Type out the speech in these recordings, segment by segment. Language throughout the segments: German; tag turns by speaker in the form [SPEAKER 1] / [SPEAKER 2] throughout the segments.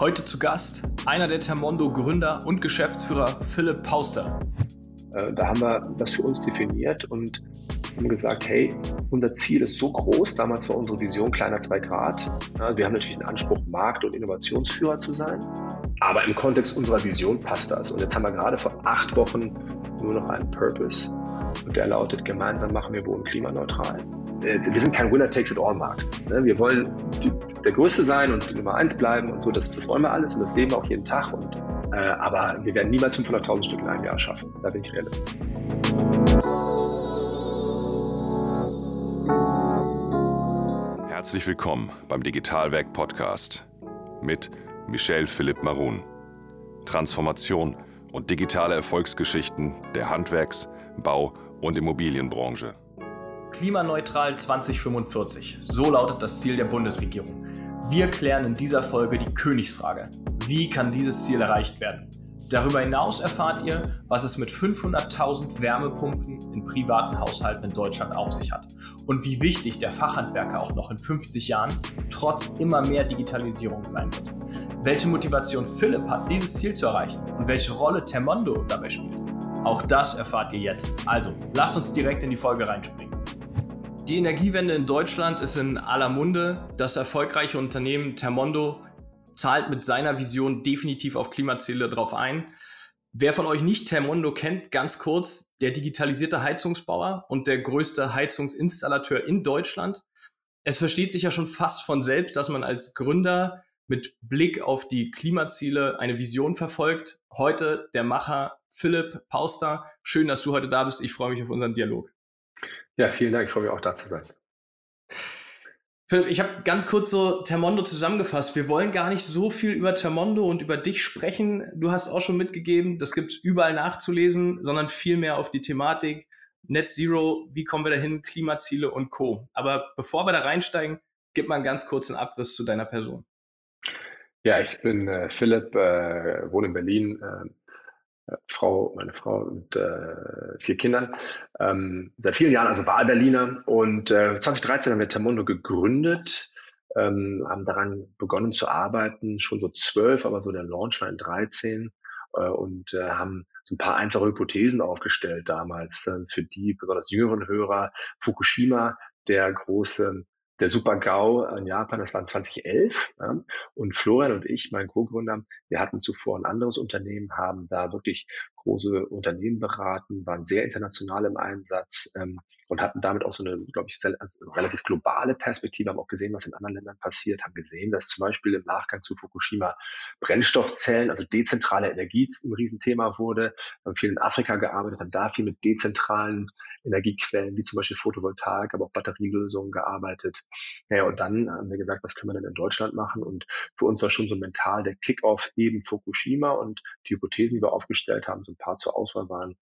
[SPEAKER 1] Heute zu Gast einer der Termondo Gründer und Geschäftsführer Philipp Pauster.
[SPEAKER 2] Äh, da haben wir das für uns definiert und haben gesagt, hey, unser Ziel ist so groß, damals war unsere Vision kleiner 2 Grad. Wir haben natürlich den Anspruch, Markt- und Innovationsführer zu sein, aber im Kontext unserer Vision passt das. Und jetzt haben wir gerade vor acht Wochen nur noch einen Purpose und der lautet, gemeinsam machen wir Wohnen klimaneutral. Äh, wir sind kein Winner-Takes-it-all-Markt. Ne? Wir wollen der Größte sein und Nummer eins bleiben und so, das, das wollen wir alles und das leben wir auch jeden Tag. Und, äh, aber wir werden niemals 500.000 Stück in einem Jahr schaffen. Da bin ich Realist.
[SPEAKER 3] Herzlich willkommen beim Digitalwerk Podcast mit Michel Philipp Marun. Transformation und digitale Erfolgsgeschichten der Handwerks-, Bau- und Immobilienbranche.
[SPEAKER 1] Klimaneutral 2045. So lautet das Ziel der Bundesregierung. Wir klären in dieser Folge die Königsfrage. Wie kann dieses Ziel erreicht werden? Darüber hinaus erfahrt ihr, was es mit 500.000 Wärmepumpen in privaten Haushalten in Deutschland auf sich hat und wie wichtig der Fachhandwerker auch noch in 50 Jahren trotz immer mehr Digitalisierung sein wird. Welche Motivation Philipp hat, dieses Ziel zu erreichen und welche Rolle Termondo dabei spielt. Auch das erfahrt ihr jetzt. Also, lasst uns direkt in die Folge reinspringen. Die Energiewende in Deutschland ist in aller Munde. Das erfolgreiche Unternehmen Termondo zahlt mit seiner Vision definitiv auf Klimaziele drauf ein. Wer von euch nicht Termondo kennt, ganz kurz, der digitalisierte Heizungsbauer und der größte Heizungsinstallateur in Deutschland. Es versteht sich ja schon fast von selbst, dass man als Gründer mit Blick auf die Klimaziele eine Vision verfolgt. Heute der Macher Philipp Pauster. Schön, dass du heute da bist. Ich freue mich auf unseren Dialog.
[SPEAKER 2] Ja, vielen Dank. Ich freue mich auch da zu sein.
[SPEAKER 1] Philipp, ich habe ganz kurz so Termondo zusammengefasst. Wir wollen gar nicht so viel über Termondo und über dich sprechen. Du hast auch schon mitgegeben, das gibt es überall nachzulesen, sondern vielmehr auf die Thematik Net Zero, wie kommen wir dahin, Klimaziele und Co. Aber bevor wir da reinsteigen, gib mal einen ganz kurzen Abriss zu deiner Person.
[SPEAKER 2] Ja, ich bin äh, Philipp, äh, wohne in Berlin, äh, Frau, meine Frau mit äh, vier Kindern, ähm, seit vielen Jahren also Wahlberliner und äh, 2013 haben wir Termondo gegründet, ähm, haben daran begonnen zu arbeiten, schon so zwölf, aber so der Launch war in 13 äh, und äh, haben so ein paar einfache Hypothesen aufgestellt damals äh, für die besonders jüngeren Hörer. Fukushima, der große der Super GAU in Japan, das war 2011. Ja, und Florian und ich, mein Co-Gründer, wir hatten zuvor ein anderes Unternehmen, haben da wirklich große Unternehmen beraten, waren sehr international im Einsatz ähm, und hatten damit auch so eine, glaube ich, also relativ globale Perspektive, haben auch gesehen, was in anderen Ländern passiert, haben gesehen, dass zum Beispiel im Nachgang zu Fukushima Brennstoffzellen, also dezentrale Energie ein Riesenthema wurde, haben viel in Afrika gearbeitet, haben da viel mit dezentralen Energiequellen, wie zum Beispiel Photovoltaik, aber auch Batterielösungen gearbeitet. Naja, und dann haben wir gesagt, was können wir denn in Deutschland machen? Und für uns war schon so mental der Kickoff eben Fukushima und die Hypothesen, die wir aufgestellt haben, so ein paar zur Auswahl waren.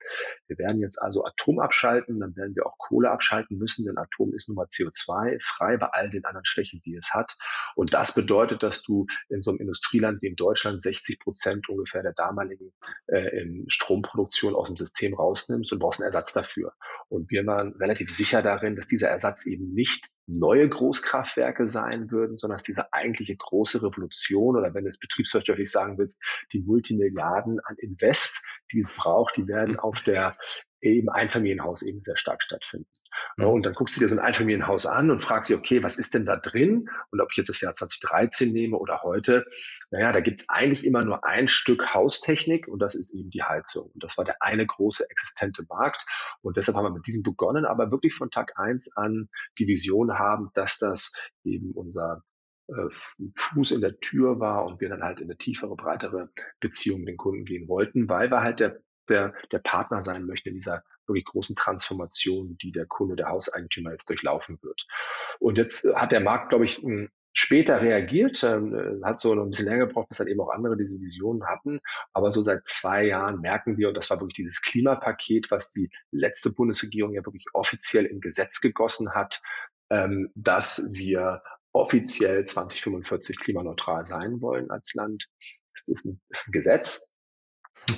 [SPEAKER 2] Wir werden jetzt also Atom abschalten, dann werden wir auch Kohle abschalten müssen, denn Atom ist nun mal CO2 frei bei all den anderen Schwächen, die es hat. Und das bedeutet, dass du in so einem Industrieland wie in Deutschland 60 Prozent ungefähr der damaligen äh, Stromproduktion aus dem System rausnimmst und brauchst einen Ersatz dafür. Und wir waren relativ sicher darin, dass dieser Ersatz eben nicht neue Großkraftwerke sein würden, sondern dass diese eigentliche große Revolution oder wenn du es betriebswirtschaftlich sagen willst, die Multimilliarden an Invest, die es braucht, die werden auf der eben Einfamilienhaus eben sehr stark stattfinden. Mhm. Und dann guckst du dir so ein Einfamilienhaus an und fragst dich, okay, was ist denn da drin? Und ob ich jetzt das Jahr 2013 nehme oder heute, naja, da gibt's eigentlich immer nur ein Stück Haustechnik und das ist eben die Heizung. Und das war der eine große existente Markt. Und deshalb haben wir mit diesem begonnen, aber wirklich von Tag eins an die Vision haben, dass das eben unser äh, Fuß in der Tür war und wir dann halt in eine tiefere, breitere Beziehung mit den Kunden gehen wollten, weil wir halt der der, der Partner sein möchte in dieser wirklich großen Transformation, die der Kunde, der Hauseigentümer jetzt durchlaufen wird. Und jetzt hat der Markt, glaube ich, später reagiert, äh, hat so noch ein bisschen länger gebraucht, bis dann eben auch andere diese Visionen hatten. Aber so seit zwei Jahren merken wir, und das war wirklich dieses Klimapaket, was die letzte Bundesregierung ja wirklich offiziell in Gesetz gegossen hat, ähm, dass wir offiziell 2045 klimaneutral sein wollen als Land. Das ist ein, das ist ein Gesetz,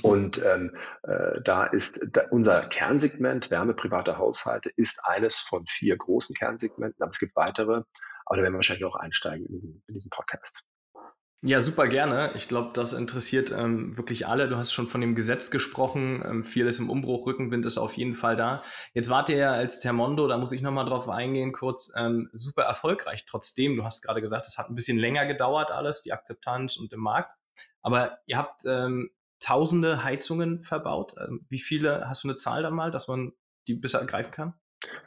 [SPEAKER 2] und ähm, äh, da ist da, unser Kernsegment, Wärme private Haushalte, ist eines von vier großen Kernsegmenten, aber es gibt weitere, aber da werden wir wahrscheinlich auch einsteigen in, in diesen Podcast.
[SPEAKER 1] Ja, super gerne. Ich glaube, das interessiert ähm, wirklich alle. Du hast schon von dem Gesetz gesprochen. Ähm, viel im Umbruch, Rückenwind ist auf jeden Fall da. Jetzt wart ihr ja als Termondo, da muss ich nochmal drauf eingehen, kurz, ähm, super erfolgreich. Trotzdem, du hast gerade gesagt, es hat ein bisschen länger gedauert alles, die Akzeptanz und im Markt. Aber ihr habt ähm, tausende Heizungen verbaut. Ähm, wie viele, hast du eine Zahl da mal, dass man die besser ergreifen kann?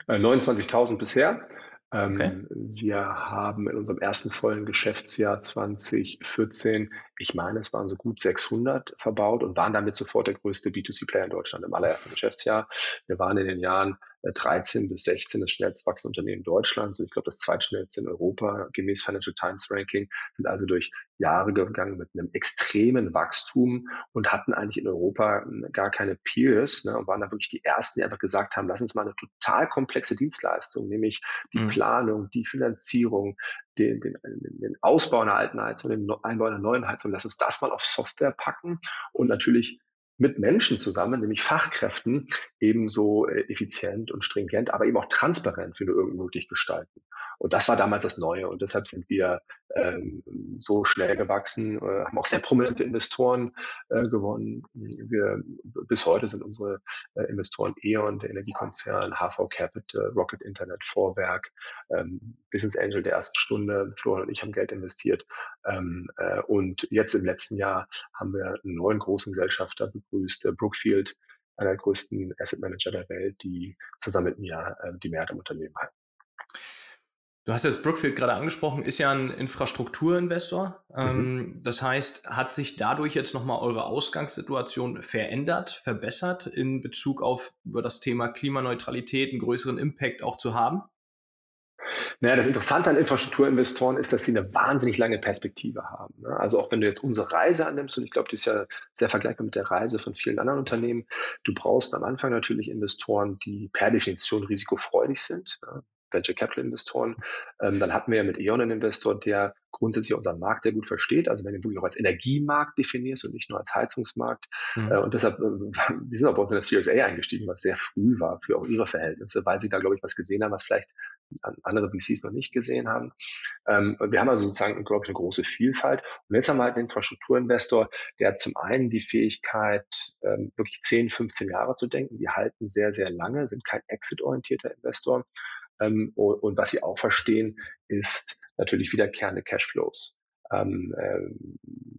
[SPEAKER 2] 29.000 äh, bisher. Okay. Ähm, wir haben in unserem ersten vollen Geschäftsjahr 2014, ich meine, es waren so gut 600 verbaut und waren damit sofort der größte B2C-Player in Deutschland im allerersten Geschäftsjahr. Wir waren in den Jahren 13 äh, bis 16 das schnellst wachsende Unternehmen Deutschlands und ich glaube das zweitschnellste in Europa gemäß Financial Times Ranking, sind also durch Jahre gegangen mit einem extremen Wachstum und hatten eigentlich in Europa hm, gar keine Peers ne, und waren da wirklich die Ersten, die einfach gesagt haben, lass uns mal eine total komplexe Dienstleistung, nämlich die mhm. Planung, die Finanzierung, den, den, den Ausbau einer alten Heizung, den Einbau einer neuen Heizung, lass uns das mal auf Software packen und natürlich mit Menschen zusammen, nämlich Fachkräften, ebenso äh, effizient und stringent, aber eben auch transparent, wenn du irgend möglich gestalten. Und das war damals das Neue und deshalb sind wir ähm, so schnell gewachsen, äh, haben auch sehr prominente Investoren äh, gewonnen. Wir, bis heute sind unsere äh, Investoren E.ON, der Energiekonzern, HV Capital, Rocket Internet, Vorwerk, ähm, Business Angel der ersten Stunde. Florian und ich haben Geld investiert. Ähm, äh, und jetzt im letzten Jahr haben wir einen neuen großen Gesellschafter begrüßt, äh, Brookfield, einer der größten Asset Manager der Welt, die zusammen mit mir äh, die Mehrheit im Unternehmen halten.
[SPEAKER 1] Du hast jetzt Brookfield gerade angesprochen, ist ja ein Infrastrukturinvestor. Mhm. Ähm, das heißt, hat sich dadurch jetzt nochmal eure Ausgangssituation verändert, verbessert in Bezug auf über das Thema Klimaneutralität einen größeren Impact auch zu haben?
[SPEAKER 2] Naja, das Interessante an Infrastrukturinvestoren ist, dass sie eine wahnsinnig lange Perspektive haben. Ne? Also auch wenn du jetzt unsere Reise annimmst, und ich glaube, die ist ja sehr vergleichbar mit der Reise von vielen anderen Unternehmen, du brauchst am Anfang natürlich Investoren, die per Definition risikofreudig sind. Venture Capital Investoren. Ähm, dann hatten wir ja mit E.ON einen Investor, der grundsätzlich unseren Markt sehr gut versteht. Also wenn du wirklich auch als Energiemarkt definierst und nicht nur als Heizungsmarkt. Mhm. Äh, und deshalb, äh, die sind auch bei uns in der CSA eingestiegen, was sehr früh war für auch ihre Verhältnisse, weil sie da, glaube ich, was gesehen haben, was vielleicht andere VCs noch nicht gesehen haben. Ähm, wir haben also sozusagen, glaube ich, eine große Vielfalt. Und jetzt haben wir halt einen Infrastrukturinvestor, der hat zum einen die Fähigkeit, ähm, wirklich 10, 15 Jahre zu denken. Die halten sehr, sehr lange, sind kein exit-orientierter Investor. Ähm, und, und, was sie auch verstehen, ist natürlich wiederkehrende Cashflows. Ähm, äh,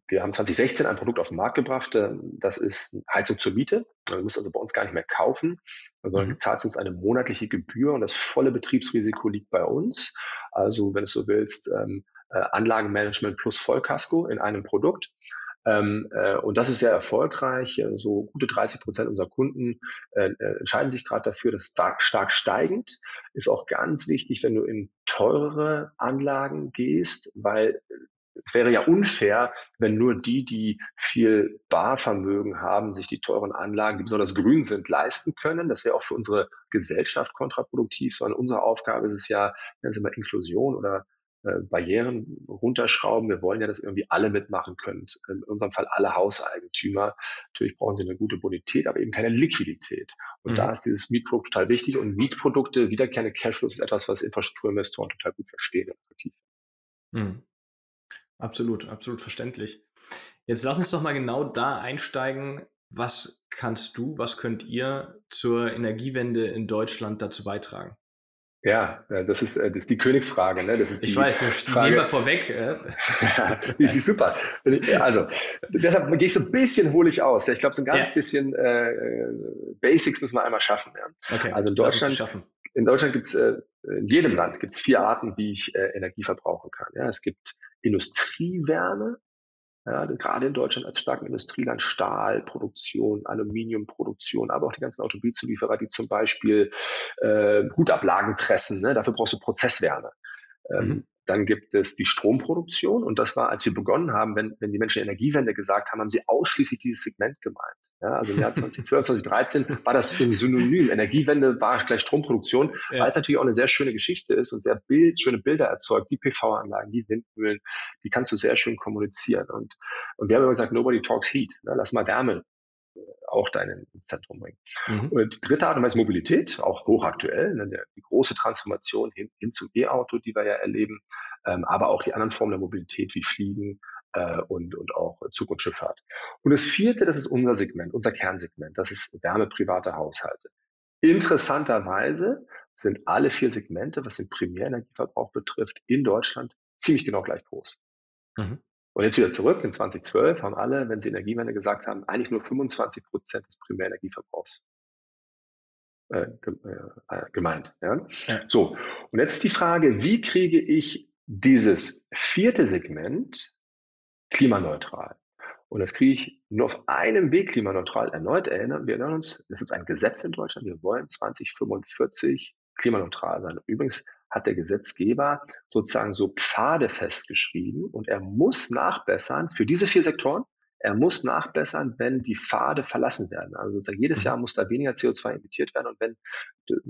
[SPEAKER 2] wir haben 2016 ein Produkt auf den Markt gebracht, äh, das ist Heizung zur Miete. Man muss also bei uns gar nicht mehr kaufen, sondern mhm. zahlt uns eine monatliche Gebühr und das volle Betriebsrisiko liegt bei uns. Also wenn du so willst, ähm, äh, Anlagenmanagement plus Vollkasko in einem Produkt. Ähm, äh, und das ist sehr erfolgreich. Äh, so gute 30 Prozent unserer Kunden äh, äh, entscheiden sich gerade dafür. Das ist stark, stark steigend. Ist auch ganz wichtig, wenn du in teurere Anlagen gehst, weil es wäre ja unfair, wenn nur die, die viel Barvermögen haben, sich die teuren Anlagen, die besonders grün sind, leisten können. Das wäre auch für unsere Gesellschaft kontraproduktiv, sondern unsere Aufgabe ist es ja, nennen Sie mal Inklusion oder äh, Barrieren runterschrauben. Wir wollen ja, dass irgendwie alle mitmachen können. In unserem Fall alle Hauseigentümer. Natürlich brauchen sie eine gute Bonität, aber eben keine Liquidität. Und mhm. da ist dieses Mietprodukt total wichtig. Und Mietprodukte, wiederkehrende Cashflows ist etwas, was Infrastrukturinvestoren total gut verstehen.
[SPEAKER 1] Mhm. Absolut, absolut verständlich. Jetzt lass uns doch mal genau da einsteigen. Was kannst du, was könnt ihr zur Energiewende in Deutschland dazu beitragen?
[SPEAKER 2] Ja, das ist, äh, das ist die Königsfrage. Ne? Das ist
[SPEAKER 1] ich weiß, die Frage. nehmen wir vorweg.
[SPEAKER 2] ja, die ist super. Also, deshalb gehe ich so ein bisschen hole ich aus. Ich glaube, so ein ganz ja. bisschen äh, Basics müssen wir einmal schaffen. Ja? Okay, also in Deutschland, in Deutschland gibt es, äh, in jedem Land gibt es vier Arten, wie ich äh, Energie verbrauchen kann. Ja? Es gibt Industriewärme, ja, gerade in Deutschland als starken Industrieland Stahlproduktion, Aluminiumproduktion, aber auch die ganzen Automobilzulieferer, die zum Beispiel äh, Hutablagen pressen. Ne? Dafür brauchst du Prozesswärme. Ähm, mhm. Dann gibt es die Stromproduktion und das war, als wir begonnen haben, wenn, wenn die Menschen Energiewende gesagt haben, haben sie ausschließlich dieses Segment gemeint. Ja, also im Jahr 2012, 2013 war das irgendwie synonym. Energiewende war gleich Stromproduktion, ja. weil es natürlich auch eine sehr schöne Geschichte ist und sehr Bild, schöne Bilder erzeugt. Die PV-Anlagen, die Windmühlen, die kannst du sehr schön kommunizieren. Und, und wir haben immer gesagt, nobody talks heat. Ne? Lass mal Wärme auch da ins Zentrum bringen. Mhm. Und die dritte Art und Weise Mobilität, auch hochaktuell, ne, die große Transformation hin, hin zum E-Auto, die wir ja erleben, ähm, aber auch die anderen Formen der Mobilität wie Fliegen, äh, und, und auch Zug- und Schifffahrt. Und das vierte, das ist unser Segment, unser Kernsegment, das ist Wärme private Haushalte. Interessanterweise sind alle vier Segmente, was den Primärenergieverbrauch betrifft, in Deutschland ziemlich genau gleich groß. Mhm. Und jetzt wieder zurück, in 2012 haben alle, wenn sie Energiewende gesagt haben, eigentlich nur 25 Prozent des Primärenergieverbrauchs äh, äh, gemeint. Ja? ja? So, und jetzt die Frage, wie kriege ich dieses vierte Segment klimaneutral? Und das kriege ich nur auf einem Weg klimaneutral erneut erinnern. Wir erinnern uns, das ist ein Gesetz in Deutschland. Wir wollen 2045 klimaneutral sein. Übrigens hat der Gesetzgeber sozusagen so Pfade festgeschrieben und er muss nachbessern für diese vier Sektoren. Er muss nachbessern, wenn die Pfade verlassen werden. Also sozusagen jedes. Jahr muss da weniger CO2 emittiert werden und wenn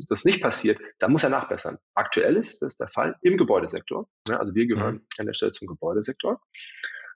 [SPEAKER 2] das nicht passiert, dann muss er nachbessern. Aktuell ist das der Fall im Gebäudesektor. also wir gehören mhm. an der Stelle zum Gebäudesektor.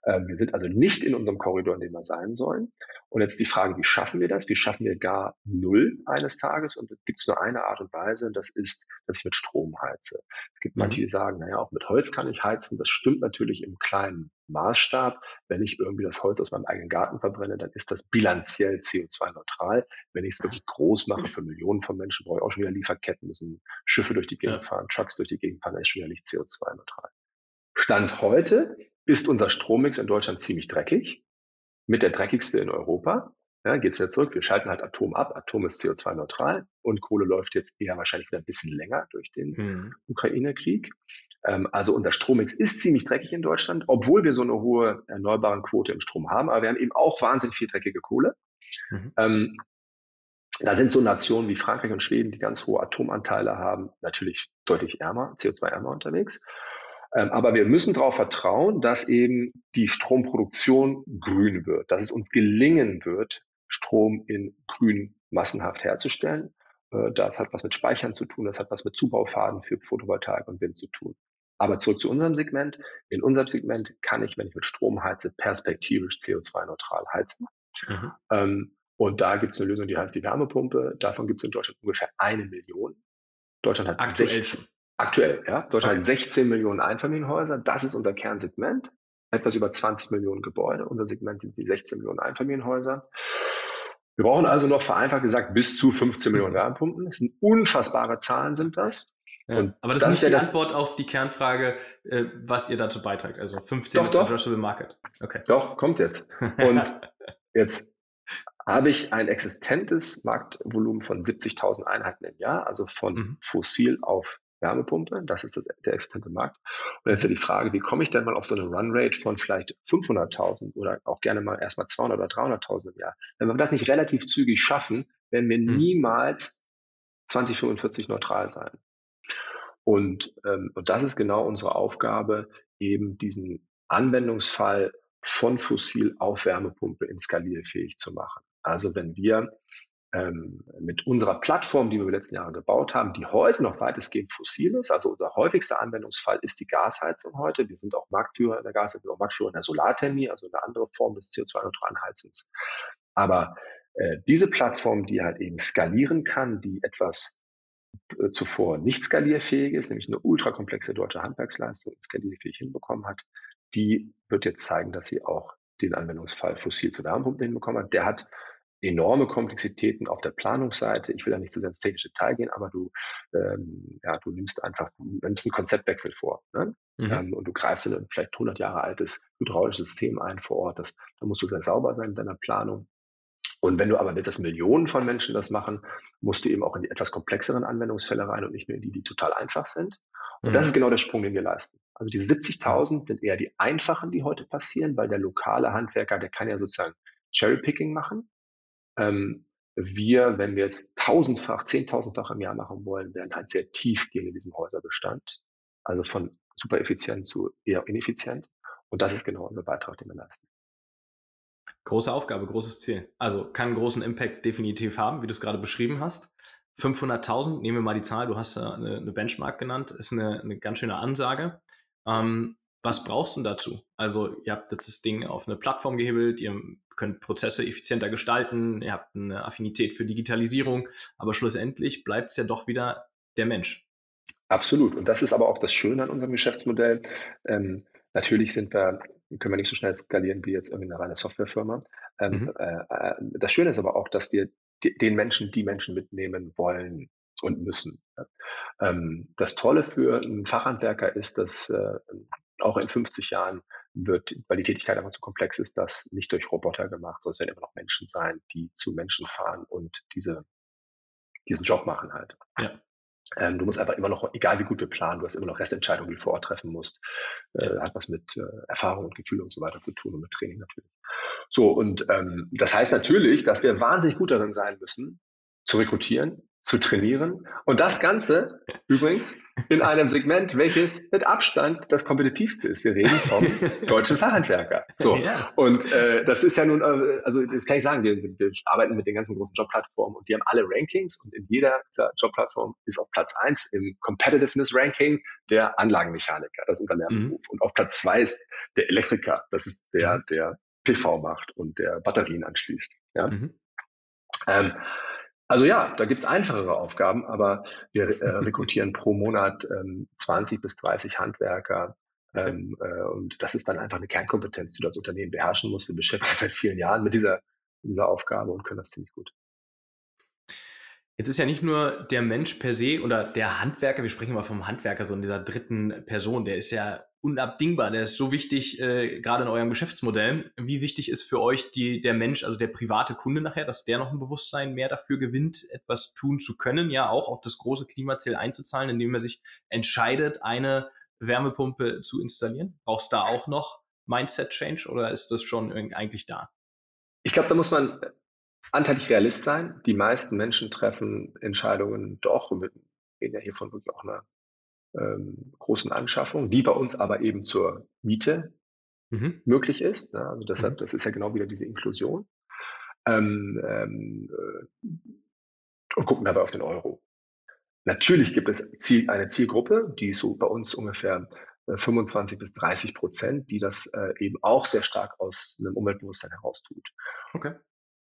[SPEAKER 2] Ähm, wir sind also nicht in unserem Korridor, in dem wir sein sollen. Und jetzt die Frage, wie schaffen wir das? Wie schaffen wir gar Null eines Tages? Und es gibt nur eine Art und Weise, das ist, dass ich mit Strom heize. Es gibt mhm. manche, die sagen, naja, auch mit Holz kann ich heizen. Das stimmt natürlich im kleinen Maßstab. Wenn ich irgendwie das Holz aus meinem eigenen Garten verbrenne, dann ist das bilanziell CO2-neutral. Wenn ich es wirklich groß mache für Millionen von Menschen, brauche ich auch schon wieder Lieferketten, müssen Schiffe durch die Gegend ja. fahren, Trucks durch die Gegend fahren, dann ist schon wieder nicht CO2-neutral. Stand heute ist unser Strommix in Deutschland ziemlich dreckig, mit der dreckigste in Europa. Ja, geht's wieder zurück. Wir schalten halt Atom ab. Atom ist CO2-neutral und Kohle läuft jetzt eher wahrscheinlich wieder ein bisschen länger durch den mhm. Ukraine-Krieg. Ähm, also unser Strommix ist ziemlich dreckig in Deutschland, obwohl wir so eine hohe erneuerbaren Quote im Strom haben. Aber wir haben eben auch wahnsinnig viel dreckige Kohle. Mhm. Ähm, da sind so Nationen wie Frankreich und Schweden, die ganz hohe Atomanteile haben, natürlich deutlich ärmer, CO2-ärmer unterwegs. Ähm, aber wir müssen darauf vertrauen, dass eben die Stromproduktion grün wird, dass es uns gelingen wird, Strom in grün massenhaft herzustellen. Äh, das hat was mit Speichern zu tun, das hat was mit Zubaufaden für Photovoltaik und Wind zu tun. Aber zurück zu unserem Segment. In unserem Segment kann ich, wenn ich mit Strom heize, perspektivisch CO2-neutral heizen. Mhm. Ähm, und da gibt es eine Lösung, die heißt die Wärmepumpe. Davon gibt es in Deutschland ungefähr eine Million. Deutschland hat
[SPEAKER 1] aktuell 16,
[SPEAKER 2] Aktuell, ja. Deutschland okay. hat 16 Millionen Einfamilienhäuser. Das ist unser Kernsegment. Etwas über 20 Millionen Gebäude. Unser Segment sind die 16 Millionen Einfamilienhäuser. Wir brauchen also noch vereinfacht gesagt bis zu 15 Millionen Wärmepumpen. Das sind unfassbare Zahlen, sind das.
[SPEAKER 1] Ja, aber das, das, ist nicht die Antwort auf die Kernfrage, äh, was ihr dazu beitragt. Also 15 doch, ist doch. Addressable Market.
[SPEAKER 2] Okay. Doch, kommt jetzt. Und jetzt habe ich ein existentes Marktvolumen von 70.000 Einheiten im Jahr, also von mhm. fossil auf Wärmepumpe. Das ist das, der existente Markt. Und jetzt ist ja die Frage, wie komme ich denn mal auf so eine Runrate von vielleicht 500.000 oder auch gerne mal erstmal 200 oder 300.000 im Jahr? Wenn wir das nicht relativ zügig schaffen, werden wir mhm. niemals 2045 neutral sein. Und, ähm, und das ist genau unsere Aufgabe, eben diesen Anwendungsfall von Fossil auf Wärmepumpe inskalierfähig zu machen. Also wenn wir ähm, mit unserer Plattform, die wir in den letzten Jahren gebaut haben, die heute noch weitestgehend fossil ist. Also unser häufigster Anwendungsfall ist die Gasheizung heute. Wir sind auch Marktführer in der Gasheizung, auch Marktführer in der Solarthermie, also eine andere Form des CO2-neutralen Heizens. Aber äh, diese Plattform, die halt eben skalieren kann, die etwas äh, zuvor nicht skalierfähig ist, nämlich eine ultrakomplexe deutsche Handwerksleistung skalierfähig hinbekommen hat, die wird jetzt zeigen, dass sie auch den Anwendungsfall fossil zu Wärmepumpen hinbekommen hat. Der hat enorme Komplexitäten auf der Planungsseite. Ich will da nicht zu sehr ins technische Detail gehen, aber du, ähm, ja, du nimmst einfach, du nimmst einen Konzeptwechsel vor. Ne? Mhm. Ähm, und du greifst in ein vielleicht 100 Jahre altes hydraulisches System ein vor Ort. Das, da musst du sehr sauber sein in deiner Planung. Und wenn du aber willst, dass Millionen von Menschen das machen, musst du eben auch in die etwas komplexeren Anwendungsfälle rein und nicht nur in die, die total einfach sind. Und mhm. das ist genau der Sprung, den wir leisten. Also die 70.000 sind eher die einfachen, die heute passieren, weil der lokale Handwerker, der kann ja sozusagen Cherrypicking machen. Ähm, wir, wenn wir es tausendfach, zehntausendfach im Jahr machen wollen, werden halt sehr tief gehen in diesem Häuserbestand. Also von super effizient zu eher ineffizient. Und das ist genau unser Beitrag, den wir leisten.
[SPEAKER 1] Große Aufgabe, großes Ziel. Also kann einen großen Impact definitiv haben, wie du es gerade beschrieben hast. 500.000, nehmen wir mal die Zahl, du hast eine, eine Benchmark genannt, ist eine, eine ganz schöne Ansage. Ähm, was brauchst du dazu? Also ihr habt jetzt das Ding auf eine Plattform gehebelt, ihr könnt Prozesse effizienter gestalten, ihr habt eine Affinität für Digitalisierung, aber schlussendlich bleibt es ja doch wieder der Mensch.
[SPEAKER 2] Absolut. Und das ist aber auch das Schöne an unserem Geschäftsmodell. Ähm, natürlich sind wir können wir nicht so schnell skalieren wie jetzt irgendeine reine Softwarefirma. Ähm, mhm. äh, äh das Schöne ist aber auch, dass wir den Menschen die Menschen mitnehmen wollen und müssen. Ähm, das Tolle für einen Fachhandwerker ist, dass äh, auch in 50 Jahren wird, weil die Tätigkeit einfach zu komplex ist, das nicht durch Roboter gemacht, sondern es werden immer noch Menschen sein, die zu Menschen fahren und diese, diesen Job machen halt. Ja. Ähm, du musst einfach immer noch, egal wie gut wir planen, du hast immer noch Restentscheidungen, die du vor Ort treffen musst. Äh, hat was mit äh, Erfahrung und Gefühl und so weiter zu tun und mit Training natürlich. So, und ähm, das heißt natürlich, dass wir wahnsinnig gut darin sein müssen, zu rekrutieren, zu trainieren. Und das Ganze übrigens in einem Segment, welches mit Abstand das kompetitivste ist. Wir reden vom deutschen Fachhandwerker. So. Ja. Und äh, das ist ja nun, äh, also das kann ich sagen, wir, wir arbeiten mit den ganzen großen Jobplattformen und die haben alle Rankings und in jeder dieser Jobplattform ist auf Platz eins im Competitiveness Ranking der Anlagenmechaniker, das ist unser Lernberuf. Mhm. Und auf Platz zwei ist der Elektriker, das ist der, mhm. der PV macht und der Batterien anschließt. Ja. Mhm. Ähm, also ja, da gibt's einfachere Aufgaben, aber wir äh, rekrutieren pro Monat ähm, 20 bis 30 Handwerker. Ähm, äh, und das ist dann einfach eine Kernkompetenz, die du als Unternehmen beherrschen musst. Wir beschäftigen uns seit vielen Jahren mit dieser, dieser Aufgabe und können das ziemlich gut.
[SPEAKER 1] Jetzt ist ja nicht nur der Mensch per se oder der Handwerker, wir sprechen mal vom Handwerker, so in dieser dritten Person, der ist ja unabdingbar, der ist so wichtig, äh, gerade in eurem Geschäftsmodell. Wie wichtig ist für euch die, der Mensch, also der private Kunde nachher, dass der noch ein Bewusstsein mehr dafür gewinnt, etwas tun zu können, ja auch auf das große Klimaziel einzuzahlen, indem er sich entscheidet, eine Wärmepumpe zu installieren? Brauchst du da auch noch Mindset-Change oder ist das schon eigentlich da?
[SPEAKER 2] Ich glaube, da muss man anteilig Realist sein. Die meisten Menschen treffen Entscheidungen doch, und wir reden ja hier von wirklich auch einer ähm, großen Anschaffung, die bei uns aber eben zur Miete mhm. möglich ist. Ne? Also deshalb, mhm. das ist ja genau wieder diese Inklusion. Ähm, ähm, äh, und gucken dabei auf den Euro. Natürlich gibt es Ziel, eine Zielgruppe, die so bei uns ungefähr 25 äh, bis 30 Prozent, die das äh, eben auch sehr stark aus einem Umweltbewusstsein heraus tut. Okay.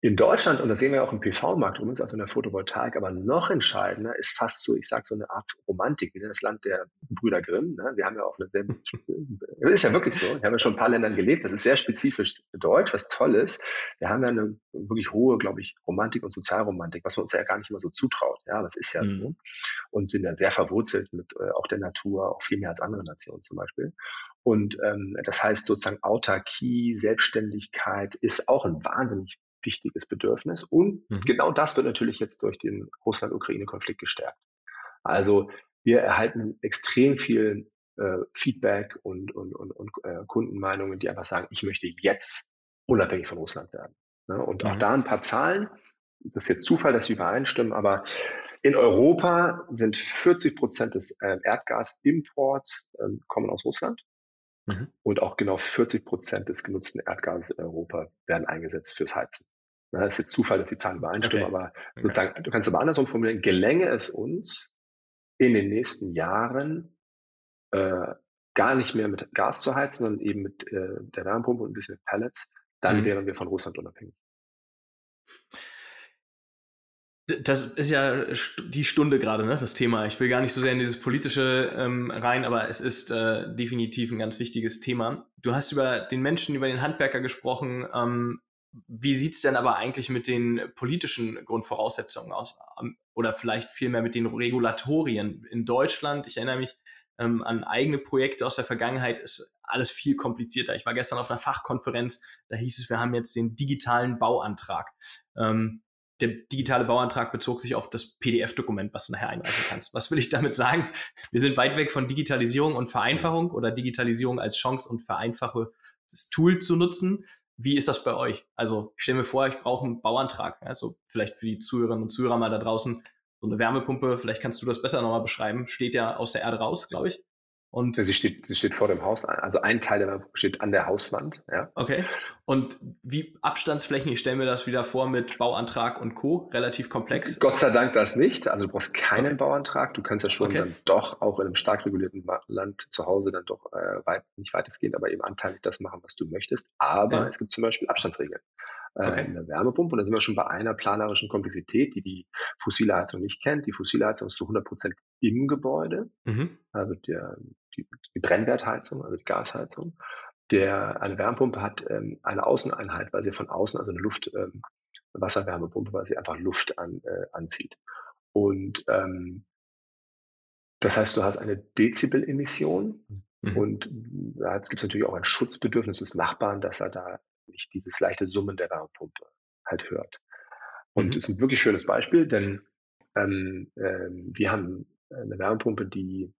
[SPEAKER 2] In Deutschland, und das sehen wir auch im PV-Markt übrigens, also in der Photovoltaik, aber noch entscheidender ist fast so, ich sage so eine Art Romantik. Wir sind das Land der Brüder Grimm. Ne? Wir haben ja auch eine sehr, ist ja wirklich so. Wir haben ja schon ein paar Ländern gelebt. Das ist sehr spezifisch deutsch, was toll ist. Wir haben ja eine wirklich hohe, glaube ich, Romantik und Sozialromantik, was man uns ja gar nicht immer so zutraut. Ja, das ist ja mhm. so. Und sind ja sehr verwurzelt mit äh, auch der Natur, auch viel mehr als andere Nationen zum Beispiel. Und ähm, das heißt sozusagen Autarkie, Selbstständigkeit ist auch ein wahnsinnig wichtiges Bedürfnis. Und mhm. genau das wird natürlich jetzt durch den Russland-Ukraine-Konflikt gestärkt. Also wir erhalten extrem viel äh, Feedback und, und, und, und äh, Kundenmeinungen, die einfach sagen, ich möchte jetzt unabhängig von Russland werden. Ne? Und mhm. auch da ein paar Zahlen. Das ist jetzt Zufall, dass sie übereinstimmen, aber in Europa sind 40 Prozent des äh, Erdgasimports äh, kommen aus Russland. Mhm. Und auch genau 40 Prozent des genutzten Erdgases in Europa werden eingesetzt fürs Heizen. Das ist jetzt Zufall, dass die Zahlen übereinstimmen, okay. aber okay. sozusagen, du kannst aber andersrum formulieren, gelänge es uns in den nächsten Jahren äh, gar nicht mehr mit Gas zu heizen, sondern eben mit äh, der Wärmepumpe und ein bisschen mit Pellets, dann mhm. wären wir von Russland unabhängig.
[SPEAKER 1] Das ist ja die Stunde gerade, ne, das Thema. Ich will gar nicht so sehr in dieses politische ähm, rein, aber es ist äh, definitiv ein ganz wichtiges Thema. Du hast über den Menschen, über den Handwerker gesprochen. Ähm, wie sieht's denn aber eigentlich mit den politischen Grundvoraussetzungen aus? Ähm, oder vielleicht vielmehr mit den Regulatorien in Deutschland? Ich erinnere mich ähm, an eigene Projekte aus der Vergangenheit, ist alles viel komplizierter. Ich war gestern auf einer Fachkonferenz, da hieß es, wir haben jetzt den digitalen Bauantrag. Ähm, der digitale Bauantrag bezog sich auf das PDF-Dokument, was du nachher einreichen kannst. Was will ich damit sagen? Wir sind weit weg von Digitalisierung und Vereinfachung oder Digitalisierung als Chance und vereinfache das Tool zu nutzen. Wie ist das bei euch? Also ich stelle mir vor, ich brauche einen Bauantrag. Also vielleicht für die Zuhörerinnen und Zuhörer mal da draußen so eine Wärmepumpe, vielleicht kannst du das besser nochmal beschreiben, steht ja aus der Erde raus, glaube ich.
[SPEAKER 2] Und sie steht, sie steht vor dem Haus, also ein Teil der steht an der Hauswand. Ja.
[SPEAKER 1] Okay. Und wie Abstandsflächen, ich stelle mir das wieder vor mit Bauantrag und Co. Relativ komplex.
[SPEAKER 2] Gott sei Dank das nicht. Also du brauchst keinen okay. Bauantrag. Du kannst ja schon okay. dann doch auch in einem stark regulierten Land zu Hause dann doch äh, weit, nicht weitestgehend, aber eben anteilig das machen, was du möchtest. Aber ja. es gibt zum Beispiel Abstandsregeln okay. in der Wärmepumpe. Und da sind wir schon bei einer planerischen Komplexität, die die fossile Heizung nicht kennt. Die fossile Heizung ist zu 100 Prozent im Gebäude, mhm. also der, die, die Brennwertheizung, also die Gasheizung. der, eine Wärmepumpe hat ähm, eine Außeneinheit, weil sie von außen, also eine Luft, ähm, Wasserwärmepumpe, weil sie einfach Luft an, äh, anzieht. Und ähm, das heißt, du hast eine Dezibel-Emission mhm. und da gibt es natürlich auch ein Schutzbedürfnis des Nachbarn, dass er da nicht dieses leichte Summen der Wärmepumpe halt hört. Und mhm. das ist ein wirklich schönes Beispiel, denn ähm, äh, wir haben eine Wärmepumpe, die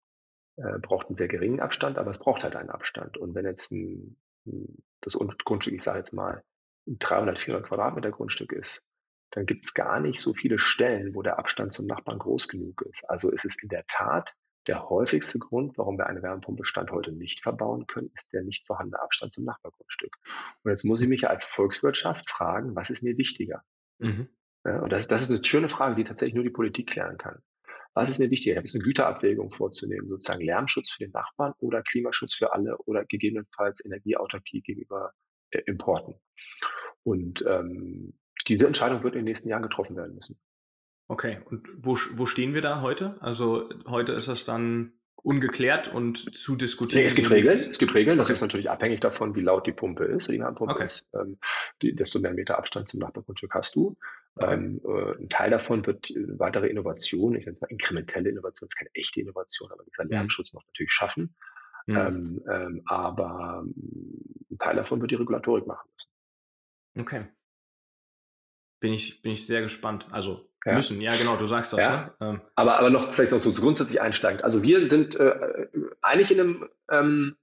[SPEAKER 2] äh, braucht einen sehr geringen Abstand, aber es braucht halt einen Abstand. Und wenn jetzt ein, das Grundstück, ich sage jetzt mal, 300, 400 Quadratmeter Grundstück ist, dann gibt es gar nicht so viele Stellen, wo der Abstand zum Nachbarn groß genug ist. Also ist es in der Tat der häufigste Grund, warum wir eine Wärmepumpe Stand heute nicht verbauen können, ist der nicht vorhandene Abstand zum Nachbargrundstück. Und jetzt muss ich mich ja als Volkswirtschaft fragen, was ist mir wichtiger? Mhm. Ja, und das, das ist eine schöne Frage, die tatsächlich nur die Politik klären kann. Was ist mir wichtiger? Da ist eine Güterabwägung vorzunehmen, sozusagen Lärmschutz für den Nachbarn oder Klimaschutz für alle oder gegebenenfalls Energieautarkie gegenüber äh, Importen. Und ähm, diese Entscheidung wird in den nächsten Jahren getroffen werden müssen.
[SPEAKER 1] Okay, und wo, wo stehen wir da heute? Also heute ist das dann ungeklärt und zu diskutieren.
[SPEAKER 2] Nee, es gibt Regeln, es gibt Regeln, das ist natürlich abhängig davon, wie laut die Pumpe ist, die Wärmepumpe okay. ist. Ähm, die, desto mehr Meter Abstand zum Nachbargrundstück hast du. Okay. Ähm, äh, ein Teil davon wird äh, weitere Innovation, ich nenne es mal inkrementelle Innovation, das ist keine echte Innovation, aber dieser mhm. Lärmschutz noch natürlich schaffen. Mhm. Ähm, ähm, aber ähm, ein Teil davon wird die Regulatorik machen müssen.
[SPEAKER 1] Okay. Bin ich, bin ich sehr gespannt. Also ja. müssen, ja genau, du sagst das. Ja.
[SPEAKER 2] Ne? Ähm. Aber, aber noch vielleicht noch so grundsätzlich einsteigend. Also wir sind äh, eigentlich in einem ähm,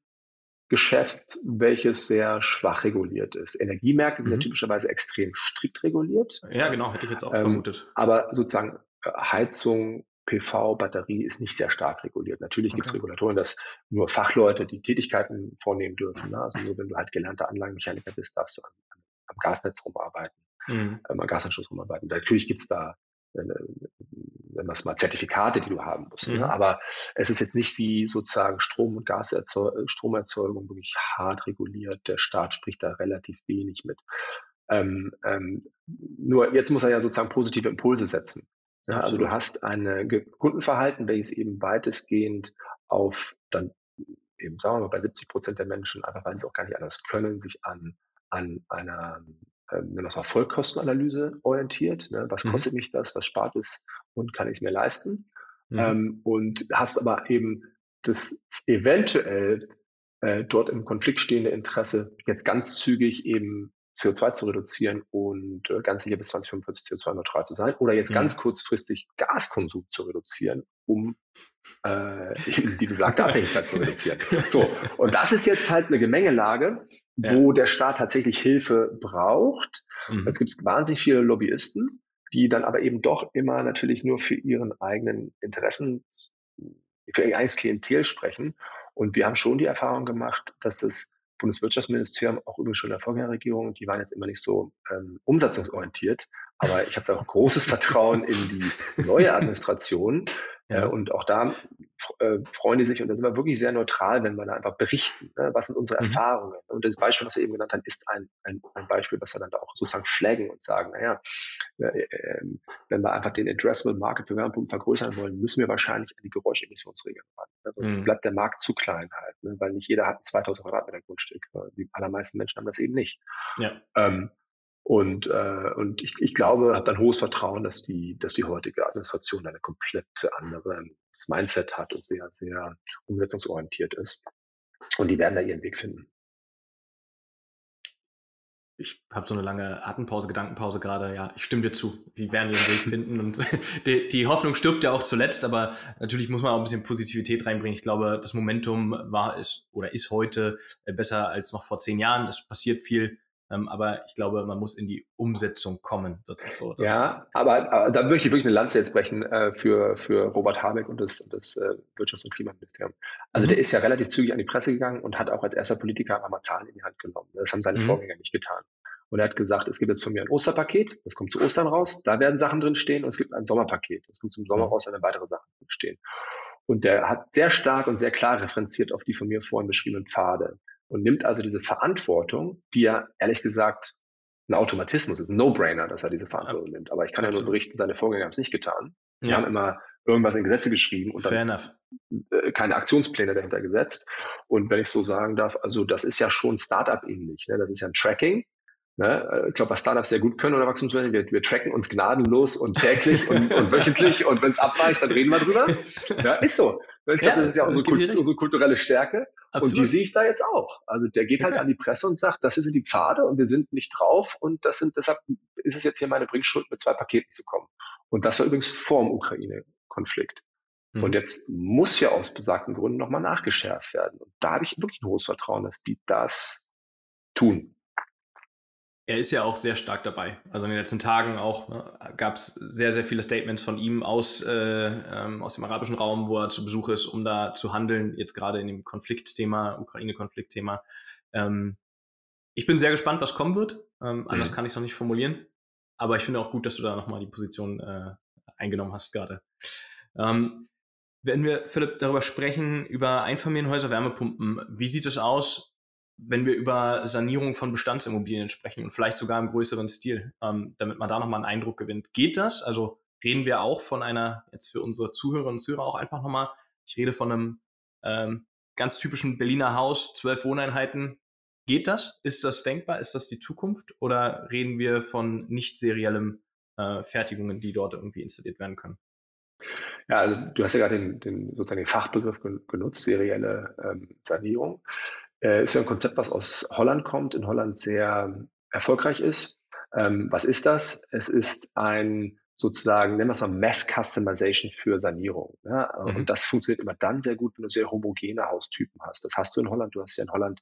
[SPEAKER 2] Geschäft, welches sehr schwach reguliert ist. Energiemärkte sind mhm. ja typischerweise extrem strikt reguliert.
[SPEAKER 1] Ja, genau, hätte ich jetzt auch ähm, vermutet.
[SPEAKER 2] Aber sozusagen äh, Heizung, PV, Batterie ist nicht sehr stark reguliert. Natürlich okay. gibt es Regulatoren, dass nur Fachleute die Tätigkeiten vornehmen dürfen. Ne? Also nur wenn du halt gelernter Anlagenmechaniker bist, darfst du am, am Gasnetz rumarbeiten, mhm. ähm, am Gasanschluss rumarbeiten. Natürlich gibt es da wenn man es mal Zertifikate, die du haben musst. Ne? Mhm. Ne? Aber es ist jetzt nicht wie sozusagen Strom- und Gaserzeugung, Stromerzeugung wirklich hart reguliert. Der Staat spricht da relativ wenig mit. Ähm, ähm, nur jetzt muss er ja sozusagen positive Impulse setzen. Ja, also du hast ein Kundenverhalten, welches eben weitestgehend auf dann eben, sagen wir mal, bei 70 Prozent der Menschen, einfach weil sie es auch gar nicht anders können, sich an, an einer ähm, es mal Vollkostenanalyse orientiert. Ne? Was mhm. kostet mich das? Was spart es? Und kann ich es mir leisten? Mhm. Ähm, und hast aber eben das eventuell äh, dort im Konflikt stehende Interesse, jetzt ganz zügig eben CO2 zu reduzieren und äh, ganz sicher bis 2045 CO2-neutral zu sein oder jetzt mhm. ganz kurzfristig Gaskonsum zu reduzieren, um äh, die besagte Abhängigkeit zu reduzieren. So, und das ist jetzt halt eine Gemengelage, ja. wo der Staat tatsächlich Hilfe braucht. Mhm. Jetzt gibt es wahnsinnig viele Lobbyisten, die dann aber eben doch immer natürlich nur für ihren eigenen Interessen, für ihr eigenes Klientel sprechen. Und wir haben schon die Erfahrung gemacht, dass es Bundeswirtschaftsministerium, auch übrigens schon in der Vorgängerregierung, die waren jetzt immer nicht so ähm, umsatzungsorientiert. Aber ich habe da auch großes Vertrauen in die neue Administration. Ja. Äh, und auch da äh, freuen die sich, und da sind wir wirklich sehr neutral, wenn wir da einfach berichten, ne? was sind unsere mhm. Erfahrungen. Und das Beispiel, was wir eben genannt haben, ist ein, ein, ein Beispiel, was wir dann da auch sozusagen flaggen und sagen, naja, äh, äh, wenn wir einfach den Addressable Market für Wärmepumpen vergrößern wollen, müssen wir wahrscheinlich an die Geräuschemissionsregeln ran. Ne? Sonst mhm. bleibt der Markt zu klein halt, ne? weil nicht jeder hat ein 2000 Quadratmeter Grundstück. Die allermeisten Menschen haben das eben nicht. Ja. Ähm, und, äh, und ich, ich glaube, habe dann hohes Vertrauen, dass die, dass die heutige Administration eine komplett andere Mindset hat und sehr, sehr umsetzungsorientiert ist. Und die werden da ihren Weg finden.
[SPEAKER 1] Ich habe so eine lange Atempause, Gedankenpause gerade. Ja, ich stimme dir zu. Die werden ihren Weg finden und die, die Hoffnung stirbt ja auch zuletzt, aber natürlich muss man auch ein bisschen Positivität reinbringen. Ich glaube, das Momentum war ist oder ist heute besser als noch vor zehn Jahren. Es passiert viel ähm, aber ich glaube, man muss in die Umsetzung kommen.
[SPEAKER 2] Das ist so. ja, aber, aber, da möchte ich wirklich eine Lanze jetzt brechen äh, für, für Robert Habeck und das, das äh, Wirtschafts- und Klimaministerium. Also mhm. der ist ja relativ zügig an die Presse gegangen und hat auch als erster Politiker einmal Zahlen in die Hand genommen. Das haben seine mhm. Vorgänger nicht getan. Und er hat gesagt, es gibt jetzt von mir ein Osterpaket, das kommt zu Ostern raus, da werden Sachen drin stehen und es gibt ein Sommerpaket, das kommt zum Sommer mhm. raus, da werden weitere Sachen drin stehen. Und der hat sehr stark und sehr klar referenziert auf die von mir vorhin beschriebenen Pfade und nimmt also diese Verantwortung, die ja ehrlich gesagt ein Automatismus ist, ein No-Brainer, dass er diese Verantwortung nimmt. Aber ich kann ja nur berichten, seine Vorgänger haben es nicht getan. Die ja. haben immer irgendwas in Gesetze geschrieben und
[SPEAKER 1] Fair
[SPEAKER 2] dann
[SPEAKER 1] enough.
[SPEAKER 2] äh, keine Aktionspläne dahinter gesetzt. Und wenn ich so sagen darf, also das ist ja schon Startup ähnlich. Ne? Das ist ja ein Tracking. Ne? Ich glaube, was Startups sehr gut können oder Wachstumswellen, wir, wir tracken uns gnadenlos und täglich und, und wöchentlich und wenn es abweicht, dann reden wir drüber. Ja, ist so. Ich glaube,
[SPEAKER 1] Ja,
[SPEAKER 2] das ist ja
[SPEAKER 1] ich
[SPEAKER 2] unsere, Kult, unsere kulturelle Stärke. Und die
[SPEAKER 1] Absolut.
[SPEAKER 2] sehe ich da jetzt auch. Also der geht halt
[SPEAKER 1] Okay.
[SPEAKER 2] an die Presse und sagt, das sind die Pfade und wir sind nicht drauf und das sind, deshalb ist es jetzt hier meine Bringschuld, mit zwei Paketen zu kommen. Und das war übrigens vor dem Ukraine-Konflikt.
[SPEAKER 1] Mhm.
[SPEAKER 2] Und jetzt muss ja aus besagten Gründen nochmal nachgeschärft werden. Und da habe ich wirklich ein hohes Vertrauen, dass die das tun.
[SPEAKER 1] Er ist ja auch sehr stark dabei. Also in den letzten Tagen auch ne, gab es sehr, sehr viele Statements von ihm aus, äh, ähm, aus dem arabischen Raum, wo er zu Besuch ist, um da zu handeln, jetzt gerade in dem Konfliktthema, Ukraine-Konfliktthema. Ähm, ich bin sehr gespannt, was kommen wird. Ähm, anders
[SPEAKER 2] Mhm.
[SPEAKER 1] kann ich es noch nicht formulieren. Aber ich finde auch gut, dass du da nochmal die Position äh, eingenommen hast gerade. Ähm, wenn wir, Philipp, darüber sprechen, über Einfamilienhäuser, Wärmepumpen, wie sieht es aus, wenn wir über Sanierung von Bestandsimmobilien sprechen und vielleicht sogar im größeren Stil, ähm, damit man da nochmal einen Eindruck gewinnt. Geht das? Also reden wir auch von einer, jetzt für unsere Zuhörerinnen und Zuhörer auch einfach nochmal, ich rede von einem ähm, ganz typischen Berliner Haus, zwölf Wohneinheiten. Geht das? Ist das denkbar? Ist das die Zukunft? Oder reden wir von nicht seriellem äh, Fertigungen, die dort irgendwie installiert werden können?
[SPEAKER 2] Ja, also du hast ja gerade den, den, sozusagen den Fachbegriff gen- genutzt, serielle ähm, Sanierung. Äh, ist ja ein Konzept, was aus Holland kommt, in Holland sehr erfolgreich ist. Ähm, was ist das? Es ist ein sozusagen, nennen wir es mal Mass Customization für Sanierung. Ja?
[SPEAKER 1] Mhm.
[SPEAKER 2] Und das funktioniert immer dann sehr gut, wenn du sehr homogene Haustypen hast. Das hast du in Holland. Du hast ja in Holland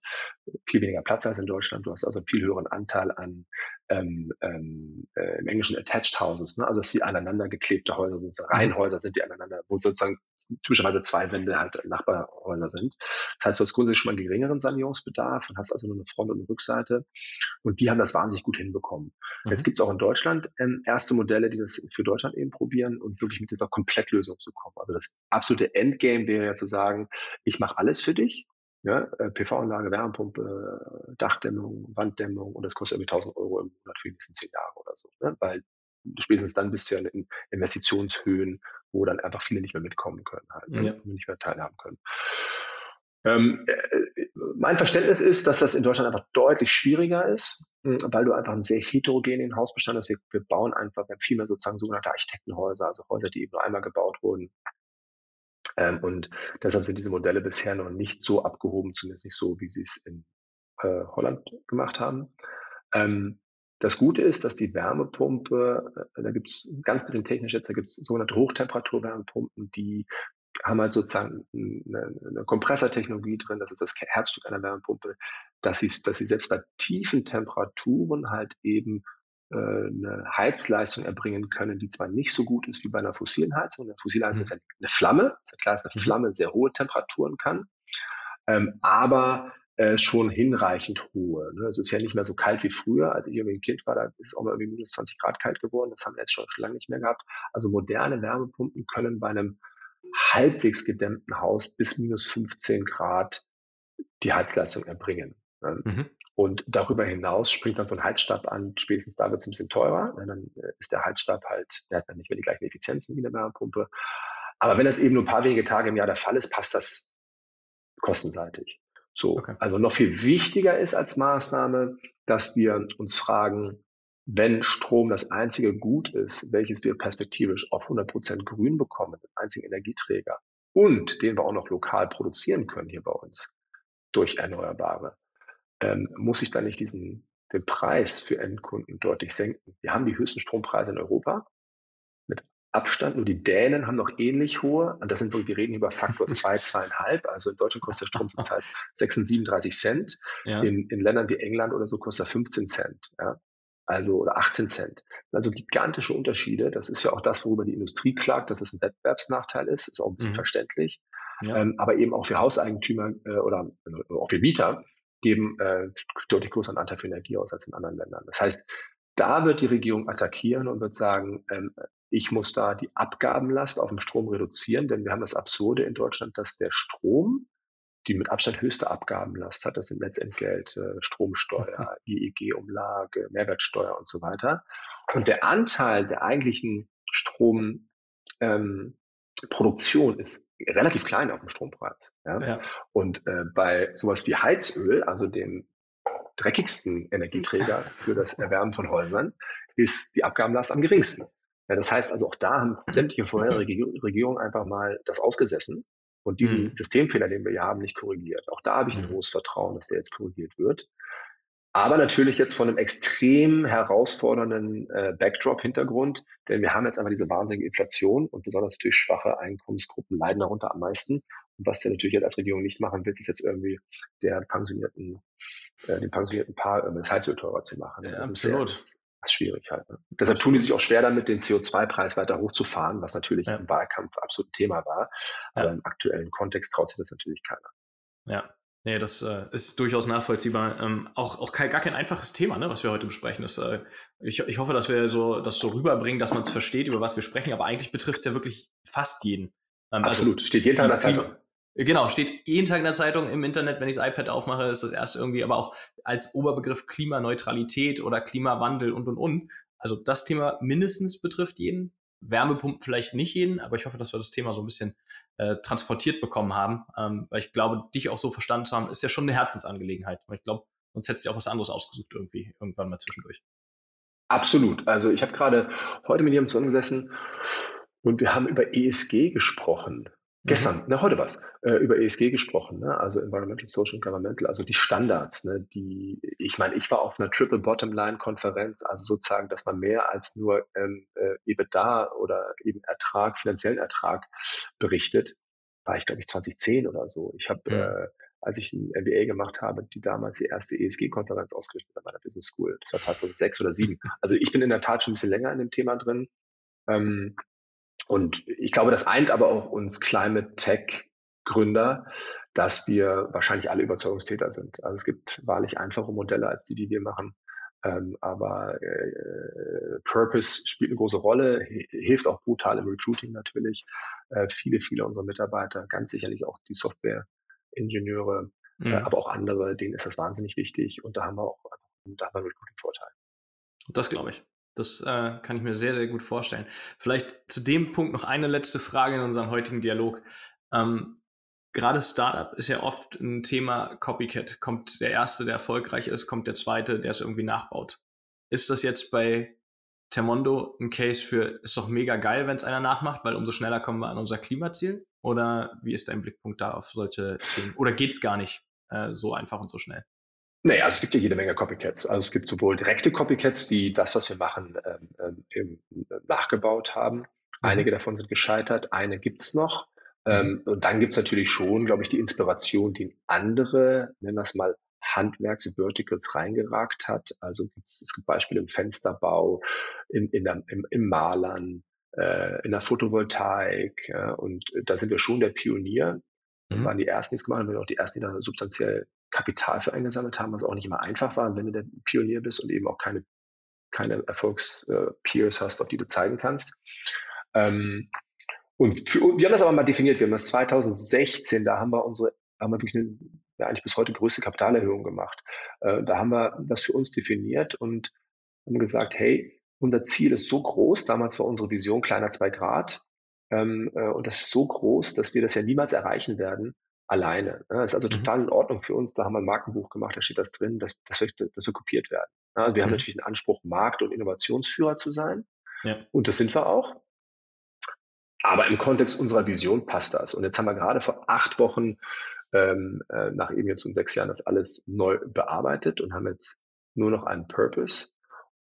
[SPEAKER 2] viel weniger Platz als in Deutschland. Du hast also einen viel höheren Anteil an ähm, ähm, äh, im Englischen Attached Houses. Ne? Also dass die aneinander geklebte Häuser sind. So Reihenhäuser sind die aneinander, wo sozusagen typischerweise zwei Wände halt Nachbarhäuser sind. Das heißt, du hast grundsätzlich schon mal einen geringeren Sanierungsbedarf und hast also nur eine Front- und eine Rückseite. Und die haben das wahnsinnig gut hinbekommen.
[SPEAKER 1] Mhm.
[SPEAKER 2] Jetzt gibt es auch in Deutschland ähm, erste Modelle, die das für Deutschland eben probieren und wirklich mit dieser Komplettlösung zu kommen. Also das absolute Endgame wäre ja zu sagen, ich mache alles für dich. Ja, äh, PV-Anlage, Wärmepumpe, äh, Dachdämmung, Wanddämmung und das kostet irgendwie 1000 Euro im Monat für die nächsten zehn Jahre oder so. Ne? Weil spätestens dann bist du ja in Investitionshöhen, wo dann einfach viele nicht mehr mitkommen können, halt, ne?
[SPEAKER 1] Ja.
[SPEAKER 2] nicht mehr teilhaben können. Ähm, äh, mein Verständnis ist, dass das in Deutschland einfach deutlich schwieriger ist, mh, weil du einfach einen sehr heterogenen Hausbestand hast. Wir, wir bauen einfach, wir haben viel mehr sozusagen sogenannte Architektenhäuser, also Häuser, die eben nur einmal gebaut wurden. Ähm, und deshalb sind diese Modelle bisher noch nicht so abgehoben, zumindest nicht so, wie sie es in äh, Holland gemacht haben. Ähm, das Gute ist, dass die Wärmepumpe, äh, da gibt es ganz bisschen technisch jetzt, da gibt es sogenannte Hochtemperaturwärmepumpen, die haben halt sozusagen eine, eine Kompressortechnologie drin, das ist das Herzstück einer Wärmepumpe, dass sie, dass sie selbst bei tiefen Temperaturen halt eben eine Heizleistung erbringen können, die zwar nicht so gut ist wie bei einer fossilen Heizung. Eine fossile Heizung
[SPEAKER 1] Mhm.
[SPEAKER 2] ist ja eine Flamme, ist ja klar, dass eine
[SPEAKER 1] Mhm.
[SPEAKER 2] Flamme sehr hohe Temperaturen kann, ähm, aber äh, schon hinreichend hohe. Ne? Es ist ja nicht mehr so kalt wie früher. Als ich irgendwie ein Kind war, da ist es auch mal irgendwie minus 20 Grad kalt geworden. Das haben wir jetzt schon, schon lange nicht mehr gehabt. Also moderne Wärmepumpen können bei einem halbwegs gedämmten Haus bis minus 15 Grad die Heizleistung erbringen. Ne?
[SPEAKER 1] Mhm.
[SPEAKER 2] Und darüber hinaus springt dann so ein Heizstab an, spätestens da wird es ein bisschen teurer. Ne? Dann äh, ist der Heizstab halt, der hat dann nicht mehr die gleichen Effizienzen wie eine Wärmepumpe. Aber wenn das eben nur ein paar wenige Tage im Jahr der Fall ist, passt das kostenseitig. So,
[SPEAKER 1] Okay.
[SPEAKER 2] also noch viel wichtiger ist als Maßnahme, dass wir uns fragen, wenn Strom das einzige Gut ist, welches wir perspektivisch auf 100 Prozent grün bekommen, den einzigen Energieträger und den wir auch noch lokal produzieren können hier bei uns durch Erneuerbare, ähm, muss ich dann nicht diesen, den Preis für Endkunden deutlich senken. Wir haben die höchsten Strompreise in Europa mit Abstand. Nur die Dänen haben noch ähnlich hohe. Und das sind wir reden über Faktor 2, 2,5. Also in Deutschland kostet der Strom zurzeit 36, 37 Cent.
[SPEAKER 1] Ja.
[SPEAKER 2] In, in Ländern wie England oder so kostet er 15 Cent. Ja? Also, oder 18 Cent. Also gigantische Unterschiede. Das ist ja auch das, worüber die Industrie klagt, dass es ein Wettbewerbsnachteil ist. Ist auch ein bisschen
[SPEAKER 1] Mhm.
[SPEAKER 2] verständlich.
[SPEAKER 1] Ja.
[SPEAKER 2] Ähm, aber eben auch für Hauseigentümer äh, oder äh, auch für Mieter geben äh, deutlich größeren Anteil für Energie aus als in anderen Ländern. Das heißt, da wird die Regierung attackieren und wird sagen, ähm, ich muss da die Abgabenlast auf dem Strom reduzieren, denn wir haben das Absurde in Deutschland, dass der Strom die mit Abstand höchste Abgabenlast hat. Das sind Netzentgelt, äh, Stromsteuer, IEG-Umlage, Mehrwertsteuer und so weiter. Und der Anteil der eigentlichen Strom, ähm, Produktion ist relativ klein auf dem Strompreis. Ja? ja. Und äh, bei sowas wie Heizöl, also dem dreckigsten Energieträger für das Erwärmen von Häusern, ist die Abgabenlast am geringsten. Ja, das heißt also, auch da haben sämtliche vorherige Regierungen einfach mal das ausgesessen und diesen mhm. Systemfehler, den wir hier haben, nicht korrigiert. Auch da habe ich ein mhm. hohes Vertrauen, dass der jetzt korrigiert wird. Aber natürlich jetzt von einem extrem herausfordernden äh, Backdrop-Hintergrund, denn wir haben jetzt einfach diese wahnsinnige Inflation und besonders natürlich schwache Einkommensgruppen leiden darunter am meisten. Und was du natürlich jetzt als Regierung nicht machen willst, ist jetzt irgendwie der pensionierten, äh, den pensionierten Paar irgendwie das Heizöl teurer zu machen.
[SPEAKER 1] Ja, absolut.
[SPEAKER 2] Sehr, das ist schwierig halt. Ne? Deshalb tun die sich auch schwer damit, den CO2-Preis weiter hochzufahren, was natürlich ja. im Wahlkampf absolut Thema war. Aber ja. im aktuellen Kontext traut sich das natürlich keiner.
[SPEAKER 1] Ja, Nee, das äh, ist durchaus nachvollziehbar. Ähm, auch auch kein, gar kein einfaches Thema, ne, was wir heute besprechen. Das, äh, ich, ich hoffe, dass wir so, das so rüberbringen, dass man es versteht, über was wir sprechen, aber eigentlich betrifft es ja wirklich fast jeden.
[SPEAKER 2] Ähm, also Absolut, also, steht jeden Tag in der Zeitung.
[SPEAKER 1] Genau, steht jeden Tag in der Zeitung, im Internet, wenn ich das iPad aufmache, ist das erst irgendwie, aber auch als Oberbegriff Klimaneutralität oder Klimawandel und und und. Also das Thema mindestens betrifft jeden. Wärmepumpen vielleicht nicht jeden, aber ich hoffe, dass wir das Thema so ein bisschen äh, transportiert bekommen haben. Ähm, weil ich glaube, dich auch so verstanden zu haben, ist ja schon eine Herzensangelegenheit. Weil ich glaube, sonst hättest du auch was anderes ausgesucht irgendwie, irgendwann mal zwischendurch.
[SPEAKER 2] Absolut. Also ich habe gerade heute mit jemandem zusammengesessen und wir haben über ESG gesprochen. Gestern, mhm. ne, heute was, äh, über ESG gesprochen, ne? also Environmental, Social and Governmental, also die Standards, ne? die, ich meine, ich war auf einer Triple Bottom Line Konferenz, also sozusagen, dass man mehr als nur ähm, äh, EBITDA oder eben Ertrag, finanziellen Ertrag berichtet, war ich glaube ich 2010 oder so. Ich habe, mhm. äh, als ich ein MBA gemacht habe, die damals die erste ESG-Konferenz ausgerichtet an meiner Business School. Das war 2006 oder 2007. Also ich bin in der Tat schon ein bisschen länger in dem Thema drin. Ähm, und ich glaube, das eint aber auch uns Climate Tech Gründer, dass wir wahrscheinlich alle Überzeugungstäter sind. Also es gibt wahrlich einfache Modelle als die, die wir machen. Ähm, aber äh, Purpose spielt eine große Rolle, hilft auch brutal im Recruiting natürlich. Äh, viele, viele unserer Mitarbeiter, ganz sicherlich auch die Software-Ingenieure, äh, mhm. äh, aber auch andere, denen ist das wahnsinnig wichtig und da haben wir auch da haben wir einen Recruiting-Vorteil.
[SPEAKER 1] Das glaube ich. Das äh, kann ich mir sehr, sehr gut vorstellen. Vielleicht zu dem Punkt noch eine letzte Frage in unserem heutigen Dialog. Ähm, gerade Startup ist ja oft ein Thema Copycat. Kommt der Erste, der erfolgreich ist, kommt der Zweite, der es irgendwie nachbaut. Ist das jetzt bei Termondo ein Case für, ist doch mega geil, wenn es einer nachmacht, weil umso schneller kommen wir an unser Klimaziel? Oder wie ist dein Blickpunkt da auf solche Themen? Oder geht es gar nicht äh, so einfach und so schnell?
[SPEAKER 2] Naja, es gibt ja jede Menge Copycats. Also es gibt sowohl direkte Copycats, die das, was wir machen, ähm, ähm, nachgebaut haben. Mhm. Einige davon sind gescheitert, eine gibt's noch. Ähm, mhm. und dann gibt's natürlich schon, glaube ich, die Inspiration, die in andere, nennen wir es mal, Handwerks-Verticals reingeragt hat. Also gibt's, es gibt Beispiele im Fensterbau, in, in der, im, im Malern, äh, in der Photovoltaik. Ja, und da sind wir schon der Pionier. Wir mhm. waren die Ersten, die es gemacht haben, wir auch die Ersten, die da substanziell Kapital für eingesammelt haben, was auch nicht immer einfach war, wenn du der Pionier bist und eben auch keine, keine Erfolgspeers hast, auf die du zeigen kannst. Ähm, und für, wir haben das aber mal definiert. Wir haben das 2016, da haben wir unsere, haben wir wirklich eine, ja, eigentlich bis heute größte Kapitalerhöhung gemacht. Äh, da haben wir das für uns definiert und haben gesagt, hey, unser Ziel ist so groß, damals war unsere Vision kleiner zwei Grad, ähm, äh, und das ist so groß, dass wir das ja niemals erreichen werden, alleine. Das ist also mhm. total in Ordnung für uns. Da haben wir ein Markenbuch gemacht, da steht das drin, dass, dass, wir, dass wir kopiert werden. Also wir mhm. haben natürlich den Anspruch, Markt- und Innovationsführer zu sein. Ja. Und das sind wir auch. Aber im Kontext unserer Vision passt das. Und jetzt haben wir gerade vor acht Wochen, ähm, äh, nach eben jetzt um sechs Jahren, das alles neu bearbeitet und haben jetzt nur noch einen Purpose.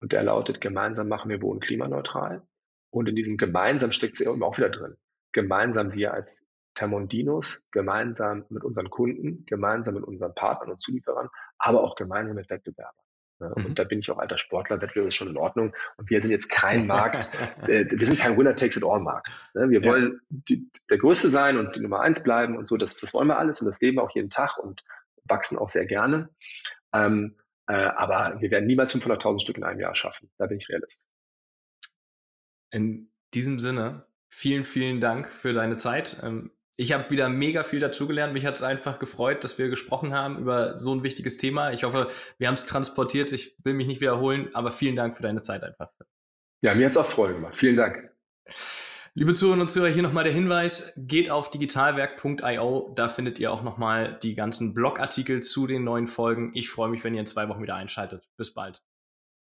[SPEAKER 2] Und der lautet, gemeinsam machen wir Boden klimaneutral. Und in diesem gemeinsam steckt es eben auch wieder drin. Gemeinsam wir als Termondinos gemeinsam mit unseren Kunden, gemeinsam mit unseren Partnern und Zulieferern, aber auch gemeinsam mit Wettbewerbern. Mhm. Und da bin ich auch alter Sportler, Wettbewerb ist schon in Ordnung. Und wir sind jetzt kein Markt, äh, wir sind kein Winner-Takes-it-all-Markt. Ne? Wir ja. wollen die, der Größte sein und die Nummer eins bleiben und so, das, das wollen wir alles und das leben wir auch jeden Tag und wachsen auch sehr gerne. Ähm, äh, aber wir werden niemals 500.000 Stück in einem Jahr schaffen. Da bin ich Realist.
[SPEAKER 1] In diesem Sinne, vielen, vielen Dank für deine Zeit. Ähm, ich habe wieder mega viel dazugelernt. Mich hat es einfach gefreut, dass wir gesprochen haben über so ein wichtiges Thema. Ich hoffe, wir haben es transportiert. Ich will mich nicht wiederholen, aber vielen Dank für deine Zeit einfach.
[SPEAKER 2] Ja, mir hat es auch Freude gemacht. Vielen Dank.
[SPEAKER 1] Liebe Zuhörerinnen und Zuhörer, hier nochmal der Hinweis, geht auf digitalwerk.io, da findet ihr auch nochmal die ganzen Blogartikel zu den neuen Folgen. Ich freue mich, wenn ihr in zwei Wochen wieder einschaltet. Bis bald.